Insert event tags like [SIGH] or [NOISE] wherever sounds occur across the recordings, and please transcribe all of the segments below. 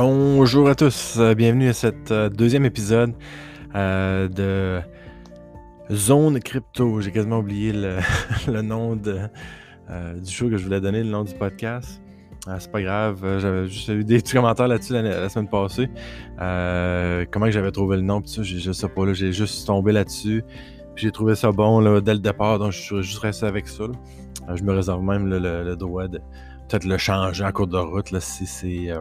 Bonjour à tous, euh, bienvenue à cet euh, deuxième épisode euh, de Zone Crypto. J'ai quasiment oublié le, [LAUGHS] nom du show que je voulais donner, le nom du podcast. c'est pas grave, j'avais juste eu des petits [LAUGHS] commentaires là-dessus la, semaine passée. comment j'avais trouvé le nom, ça, je, sais pas, j'ai juste tombé là-dessus. J'ai trouvé ça bon là, dès le départ, donc je suis juste resté avec ça. je me réserve même le, droit de peut-être le changer en cours de route là, si c'est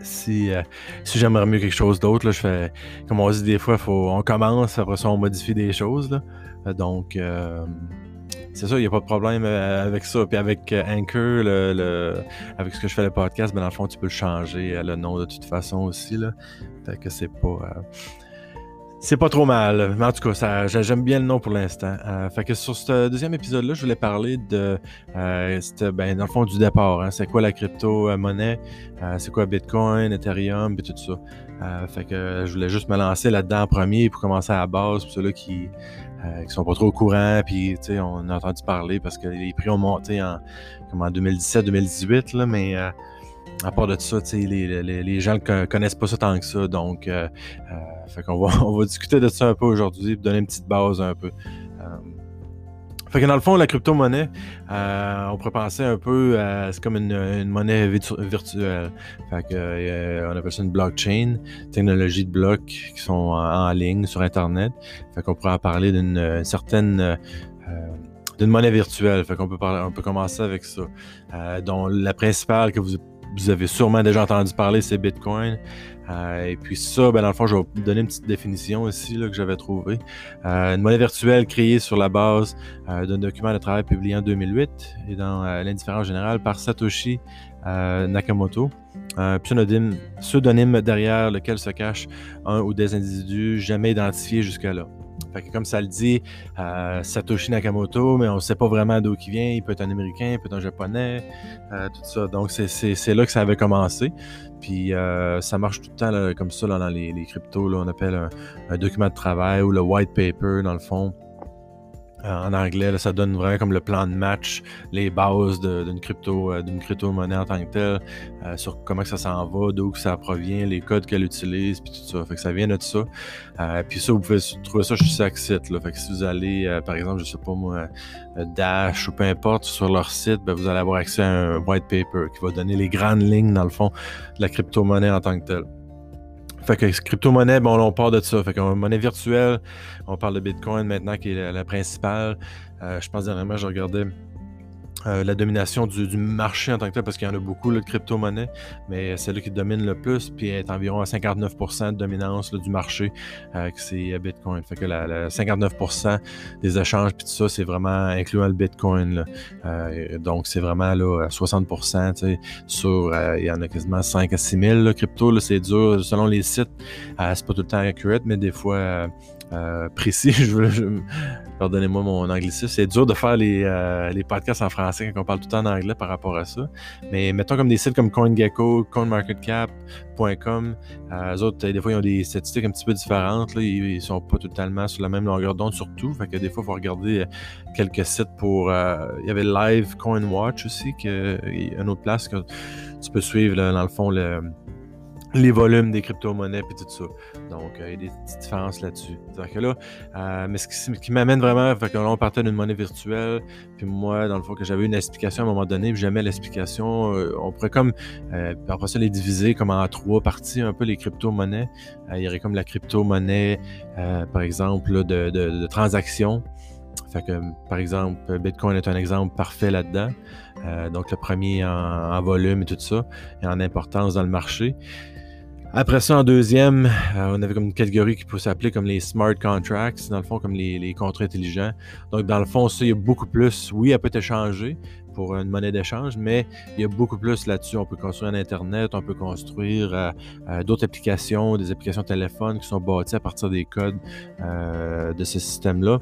si, euh, si j'aimerais mieux quelque chose d'autre, je fais, comme on dit des fois, faut, on commence, après ça, on modifie des choses. Euh, donc, euh, c'est ça, il n'y a pas de problème avec ça. Puis avec Anchor, le, avec ce que je fais le podcast, ben dans le fond, tu peux le changer le nom de toute façon aussi. Là. Fait que c'est pas. C'est pas trop mal. Mais en tout cas, j'aime bien le nom pour l'instant. Euh, fait que sur ce deuxième épisode-là, je voulais parler de, euh, ben, dans le fond, du départ. Hein. C'est quoi la crypto-monnaie? Euh, c'est quoi Bitcoin, Ethereum, et tout ça. Euh, fait que je voulais juste me lancer là-dedans en premier pour commencer à la base, pour ceux-là qui, euh, qui sont pas trop au courant, puis on a entendu parler parce que les prix ont monté en, comme en 2017-2018, là, mais à part de ça, les, les, les, gens ne connaissent pas ça tant que ça. Donc, euh, euh, fait qu'on va, [LAUGHS] on va discuter de ça un peu aujourd'hui, donner une petite base un peu. Euh, fait que dans le fond, la crypto-monnaie, on pourrait penser un peu, c'est comme une, monnaie virtuelle. Fait que, on appelle ça une blockchain, technologie de blocs qui sont en, ligne sur Internet. Fait qu'on pourrait en parler d'une certaine d'une monnaie virtuelle. Fait qu'on peut parler, on peut commencer avec ça. dont la principale que vous vous avez sûrement déjà entendu parler, c'est Bitcoin. Euh, et puis ça, ben dans le fond, je vais vous donner une petite définition ici que j'avais trouvée. Euh, une monnaie virtuelle créée sur la base euh, d'un document de travail publié en 2008 et dans l'indifférence générale par Satoshi Nakamoto. Un pseudonyme, pseudonyme derrière lequel se cache un ou des individus jamais identifiés jusqu'à là. Fait que comme ça le dit, euh, Satoshi Nakamoto, mais on ne sait pas vraiment d'où il vient. Il peut être un Américain, il peut être un Japonais, euh, tout ça. Donc, c'est là que ça avait commencé. Puis, euh, ça marche tout le temps comme ça dans les, cryptos. On appelle un, document de travail ou le white paper, dans le fond. Euh, en anglais, ça donne vraiment comme le plan de match, les bases d'une crypto, euh, d'une crypto-monnaie en tant que telle, euh, sur comment que ça s'en va, d'où ça provient, les codes qu'elle utilise, puis tout ça. Fait que ça vient de ça. puis ça, vous pouvez trouver ça sur chaque site. Là. Fait que si vous allez, par exemple, je sais pas moi, Dash ou peu importe, sur leur site, ben, vous allez avoir accès à un white paper qui va donner les grandes lignes, dans le fond, de la crypto-monnaie en tant que telle. Fait que crypto-monnaie, bon, on part de ça. Fait qu'on monnaie virtuelle, on parle de Bitcoin maintenant qui est la, principale. Euh, je pense dernièrement, je regardais euh, la domination du, marché en tant que tel, parce qu'il y en a beaucoup de crypto-monnaies, mais celle qui domine le plus, puis est environ à 59% de dominance du marché, euh, c'est Bitcoin. Fait que la, 59% des échanges, puis tout ça, c'est vraiment incluant le Bitcoin. Euh, donc, c'est vraiment là, 60%, sur, il y en a quasiment 5 à 6 000 crypto, c'est dur, selon les sites, c'est pas tout le temps accurate, mais des fois, euh, précis. [LAUGHS] je, pardonnez-moi mon anglicisme. C'est dur de faire euh, les, podcasts en français quand on parle tout le temps en anglais par rapport à ça. Mais mettons comme des sites comme CoinGecko, CoinMarketCap.com. Euh, eux autres, des fois, ils ont des statistiques un petit peu différentes. Ils, ne sont pas totalement sur la même longueur d'onde, surtout. Fait que des fois, il faut regarder quelques sites pour. il y avait Live CoinWatch aussi, qui est une autre place que tu peux suivre, dans le fond, le les volumes des crypto-monnaies et tout ça. Donc, euh, il y a des petites différences là-dessus. Que là, euh, mais ce qui, m'amène vraiment, fait que là, on partait d'une monnaie virtuelle, puis moi, dans le fond, que j'avais une explication à un moment donné, puis jamais l'explication, euh, on pourrait comme, après ça, les diviser comme en trois parties, un peu les crypto-monnaies. il y aurait comme la crypto-monnaie, par exemple, de, de, transactions. Fait que, par exemple, Bitcoin est un exemple parfait là-dedans. donc, le premier en, volume et tout ça, et en importance dans le marché. Après ça, en deuxième, euh, on avait comme une catégorie qui peut s'appeler comme les smart contracts, dans le fond, comme les, contrats intelligents. Donc, dans le fond, ça, il y a beaucoup plus. Oui, elle peut être échangée pour une monnaie d'échange, mais il y a beaucoup plus là-dessus. On peut construire un Internet, on peut construire euh, euh, d'autres applications, des applications téléphone qui sont bâties à partir des codes de ce système-là.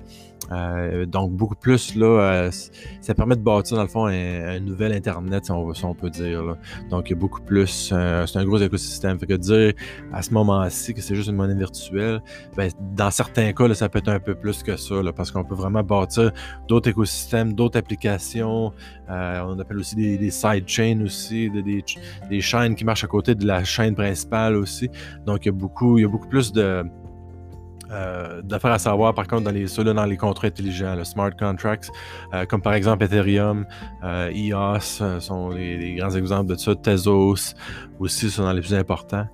Euh, donc, beaucoup plus, là, euh, ça permet de bâtir, dans le fond, un, nouvel Internet, si on, peut dire. Donc, il y a beaucoup plus, euh, c'est un gros écosystème. Fait que dire à ce moment-ci que c'est juste une monnaie virtuelle, ben, dans certains cas, ça peut être un peu plus que ça, parce qu'on peut vraiment bâtir d'autres écosystèmes, d'autres applications. on appelle aussi des, sidechains aussi, des, des, chaînes qui marchent à côté de la chaîne principale aussi. Donc, beaucoup, il y a beaucoup plus de euh, d'affaires à savoir, par contre, dans les, ceux dans les contrats intelligents, le smart contracts, euh, comme par exemple Ethereum, euh, EOS euh, sont les, les, grands exemples de ça, Tezos aussi sont dans les plus importants.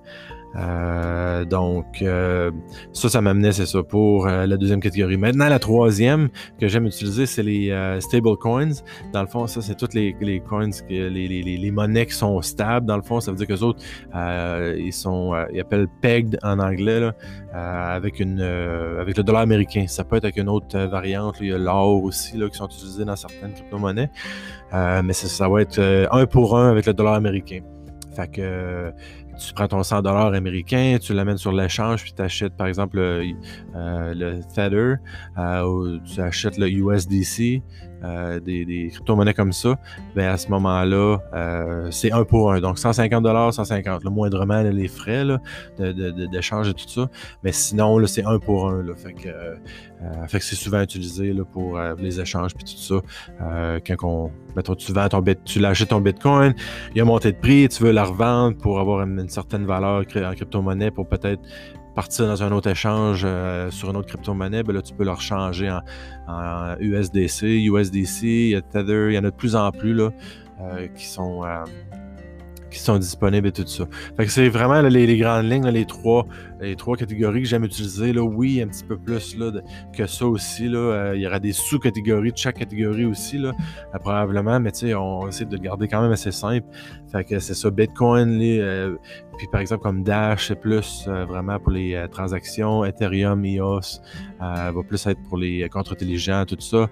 Euh, donc, euh, ça, ça m'amenait, c'est ça, pour euh, la deuxième catégorie. Maintenant, la troisième que j'aime utiliser, c'est les stable coins. Dans le fond, ça, c'est toutes les, coins, les, les, monnaies qui sont stables. Dans le fond, ça veut dire que les autres, ils sont, ils appellent pegged en anglais, avec, une, avec le dollar américain. Ça peut être avec une autre variante. il y a l'or aussi, qui sont utilisés dans certaines crypto-monnaies. mais ça, ça, va être un pour un avec le dollar américain. Fait que tu prends ton 100 dollars américain, tu l'amènes sur l'échange, puis tu achètes par exemple le, euh, euh, ou tu achètes le USDC, euh, des, crypto-monnaies comme ça, ben à ce moment-là, euh, c'est un pour un. Donc 150 dollars, 150. Le moindrement les frais d'échange de, et tout ça. Mais sinon, c'est un pour un. Là, fait que, euh, fait que c'est souvent utilisé pour les échanges puis tout ça. quand on, tu tu l'achètes ton Bitcoin, il a monté de prix, tu veux la revendre pour avoir une certaine valeur en crypto-monnaie pour peut-être partir dans un autre échange euh, sur une autre crypto-monnaie, ben là, tu peux leur changer en, USDC, USDC, il y a Tether, il y en a de plus en plus là, euh, qui sont euh, qui sont disponibles et tout ça. Fait que c'est vraiment les, grandes lignes, les, trois, les trois catégories que j'aime utiliser. Là. Oui, un petit peu plus là, que ça aussi. Là. Euh, il y aura des sous-catégories de chaque catégorie aussi, là, euh, probablement, mais on essaie de le garder quand même assez simple. Fait que c'est ça, Bitcoin, euh, puis par exemple comme Dash, c'est plus vraiment pour les transactions, Ethereum, EOS, va plus être pour les contre intelligents, tout ça.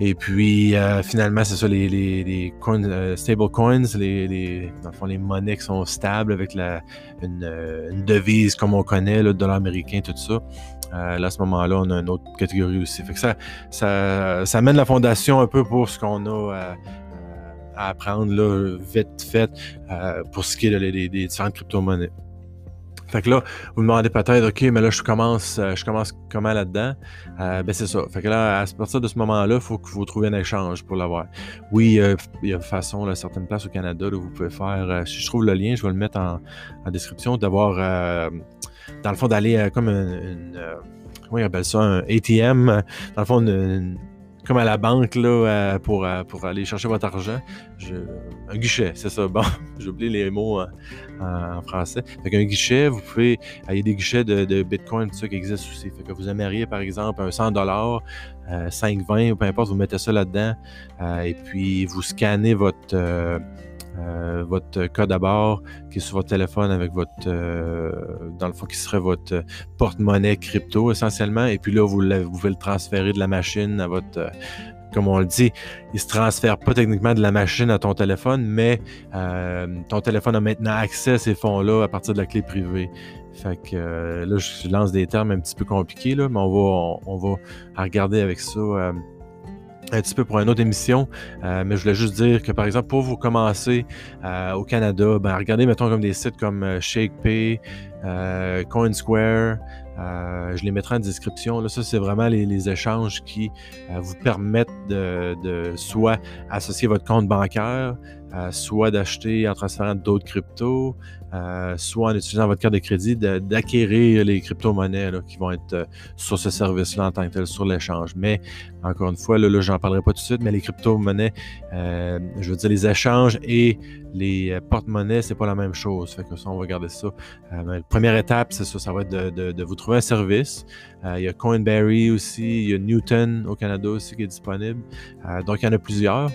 Et puis, euh, finalement, c'est ça, les, les, les euh, stable coins, les, les, dans le fond, les monnaies qui sont stables avec la, une, euh, une devise comme on connaît, le dollar américain, tout ça. là, à ce moment-là, on a une autre catégorie aussi. Fait que ça, ça, ça mène la fondation un peu pour ce qu'on a à apprendre là, vite fait pour ce qui est des différentes crypto-monnaies. Fait que là, vous me demandez peut-être, OK, mais là, je commence, euh, je commence comment là-dedans? Euh, ben, c'est ça. Fait que là, à partir de ce moment-là, il faut que vous trouviez un échange pour l'avoir. Oui, il y a façon, là, certaines places au Canada, où vous pouvez faire, euh, si je trouve le lien, je vais le mettre en, description, d'avoir, dans le fond, d'aller comme une, comment ils appellent ça, un ATM, dans le fond, une comme à la banque là, euh, pour, euh, pour aller chercher votre argent. un guichet, c'est ça. Bon, [LAUGHS] j'ai oublié les mots en, français. Fait qu'un guichet, vous pouvez. Il y a des guichets de, de Bitcoin, tout ça qui existent aussi. Fait que vous aimeriez, par exemple, un 100 dollars, 5,20 ou peu importe, vous mettez ça là-dedans. Euh, et puis vous scannez votre euh, votre code à bord qui est sur votre téléphone avec votre, euh, dans le fond, qui serait votre porte-monnaie crypto essentiellement. Et puis là, vous, pouvez le transférer de la machine à votre, euh, comme on le dit, il se transfère pas techniquement de la machine à ton téléphone, mais ton téléphone a maintenant accès à ces fonds-là à partir de la clé privée. Fait que là, je lance des termes un petit peu compliqués, là, mais on va, on, va regarder avec ça un petit peu pour une autre émission, euh, mais je voulais juste dire que, par exemple, pour vous commencer euh, au Canada, ben, regardez, mettons, comme des sites comme euh, ShakePay, CoinSquare, je les mettrai en description. Là, ça, c'est vraiment les, échanges qui vous permettent de, de, soit associer votre compte bancaire, soit d'acheter en transférant d'autres cryptos, euh, soit en utilisant votre carte de crédit, d'acquérir les crypto-monnaies qui vont être euh, sur ce service-là en tant que tel, sur l'échange. Mais encore une fois, là, là j'en parlerai pas tout de suite, mais les crypto-monnaies, euh, je veux dire, les échanges et les porte-monnaies, c'est pas la même chose. Fait que ça, on va garder ça. la première étape, c'est ça, ça va être de, de, vous trouver un service. il y a Coinberry aussi, il y a Newton au Canada aussi qui est disponible. donc, il y en a plusieurs.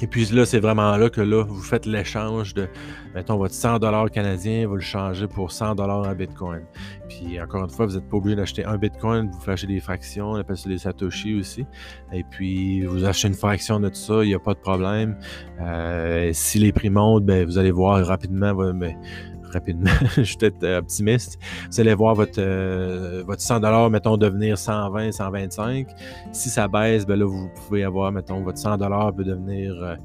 Et puis là, c'est vraiment là que là, vous faites l'échange de, mettons, votre 100 canadien, vous le changez pour 100 en Bitcoin. Puis encore une fois, vous n'êtes pas obligé d'acheter un Bitcoin, vous flashez des fractions, on appelle ça des Satoshi aussi. Et puis, vous achetez une fraction de tout ça, il n'y a pas de problème. Euh, si les prix montent, ben, vous allez voir rapidement, ben, rapidement, [LAUGHS] je suis peut-être optimiste. Vous allez voir votre, votre 100 mettons, devenir 120, 125. Si ça baisse, ben là, vous pouvez avoir, mettons, votre 100 peut devenir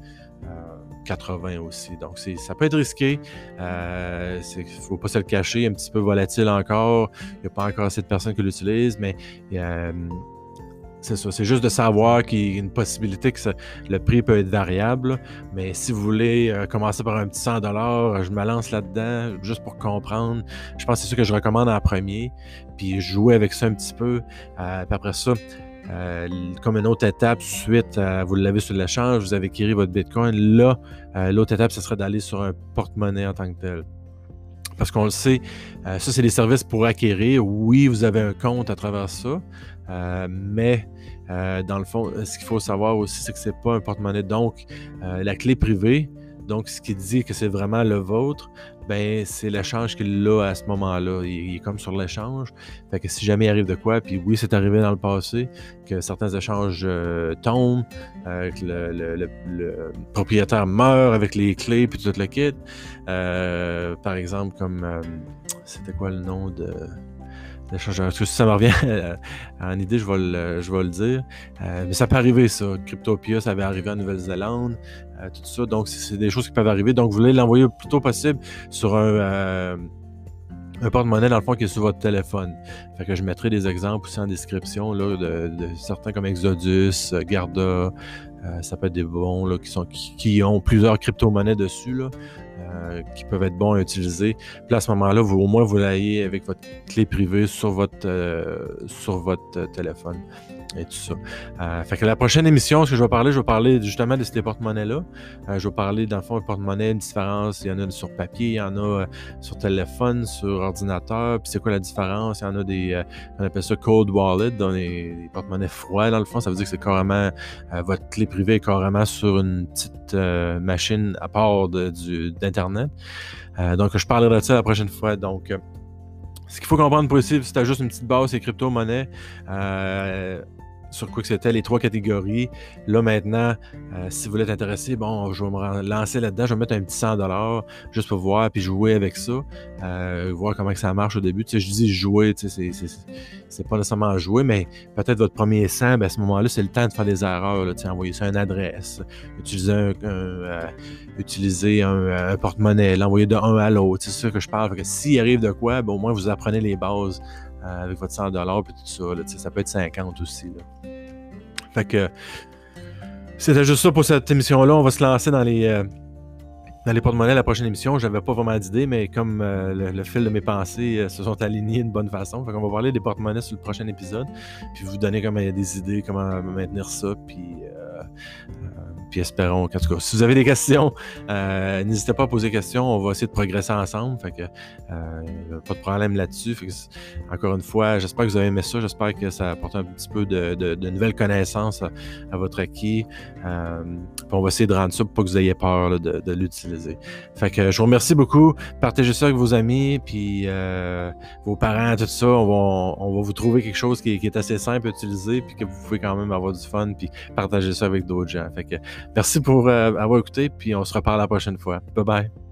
80 aussi. Donc, ça peut être risqué. Il ne faut pas se le cacher. Un petit peu volatile encore. Il n'y a pas encore assez de personnes qui l'utilisent, mais c'est ça. C'est juste de savoir qu'il y a une possibilité que le prix peut être variable. Mais si vous voulez euh, commencer par un petit 100 je me lance là-dedans juste pour comprendre. Je pense que c'est ça que je recommande en premier. Puis jouer avec ça un petit peu. Euh, puis après ça, euh, comme une autre étape, suite, vous l'avez sur l'échange, vous avez acquis votre Bitcoin. Là, l'autre étape, ce serait d'aller sur un porte-monnaie en tant que tel. Parce qu'on le sait, ça, c'est des services pour acquérir. Oui, vous avez un compte à travers ça, mais euh, dans le fond, ce qu'il faut savoir aussi, c'est que ce n'est pas un porte-monnaie. Donc, euh, la clé privée, donc ce qui dit que c'est vraiment le vôtre, ben c'est l'échange qu'il a à ce moment-là. Il, est comme sur l'échange. Fait que si jamais il arrive de quoi, puis oui, c'est arrivé dans le passé, que certains échanges euh, tombent, que le, propriétaire meurt avec les clés puis tout le kit. par exemple, comme c'était quoi le nom de si ça me revient [LAUGHS] en idée, je vais le, dire. Euh, mais ça peut arriver, ça. Cryptopia, ça avait arrivé en Nouvelle-Zélande, euh, tout ça. Donc, c'est des choses qui peuvent arriver. Donc, vous voulez l'envoyer le plus tôt possible sur un, euh, un porte-monnaie, dans le fond, qui est sur votre téléphone. Fait que je mettrai des exemples aussi en description là, de, certains comme Exodus, Garda. ça peut être des bons là, qui, qui, ont plusieurs crypto-monnaies dessus. Là. Euh, qui peuvent être bons à utiliser. Puis à ce moment-là, vous, au moins, vous l'ayez avec votre clé privée sur votre, euh, sur votre euh, téléphone et tout ça. Euh, fait que la prochaine émission, ce que je vais parler, je vais parler justement de ces porte-monnaies-là. Je vais parler, dans le fond, porte-monnaie, différence. Il y en a sur papier, il y en a sur téléphone, sur ordinateur. Puis c'est quoi la différence? Il y en a des, on appelle ça cold wallet, dans les, porte-monnaies froids, dans le fond. Ça veut dire que c'est carrément, votre clé privée est carrément sur une petite machine à part d'Internet. Donc, je parlerai de ça la prochaine fois. Donc, ce qu'il faut comprendre pour ici, c'est juste une petite base, c'est crypto-monnaie. Euh, sur quoi que c'était, les trois catégories. Là, maintenant, euh, si vous voulez intéressé, bon, je vais me lancer là-dedans, je vais mettre un petit 100 juste pour voir, puis jouer avec ça, euh, voir comment que ça marche au début. Tu sais, je dis jouer, tu sais, c'est pas nécessairement jouer, mais peut-être votre premier 100, ben, à ce moment-là, c'est le temps de faire des erreurs, tu sais, envoyer ça à une adresse, utiliser un, euh, un, porte-monnaie, l'envoyer de un à l'autre, c'est ça que je parle. s'il arrive de quoi, ben, au moins vous apprenez les bases avec votre 100 et tout ça. Là, ça peut être 50 aussi. Là. Fait que c'était juste ça pour cette émission-là. On va se lancer dans les, euh, dans les porte-monnaies la prochaine émission. J'avais pas vraiment d'idée, mais comme euh, le, fil de mes pensées euh, se sont alignés d'une bonne façon, fait qu'on va parler des porte-monnaies sur le prochain épisode. Puis vous donner comme des idées, comment maintenir ça. Puis puis espérons qu'en tout cas, si vous avez des questions, euh, n'hésitez pas à poser des questions. On va essayer de progresser ensemble. Fait que euh, pas de problème là-dessus. Encore une fois, j'espère que vous avez aimé ça. J'espère que ça apporte un petit peu de, nouvelles connaissances à, votre acquis. Euh, on va essayer de rendre ça pour pas que vous ayez peur de, l'utiliser. Fait que je vous remercie beaucoup. Partagez ça avec vos amis, puis vos parents, tout ça. On va, on va vous trouver quelque chose qui, qui, est assez simple à utiliser, puis que vous pouvez quand même avoir du fun, puis partager ça avec d'autres gens. Fait que Merci pour euh, avoir écouté, puis on se reparle la prochaine fois. Bye bye.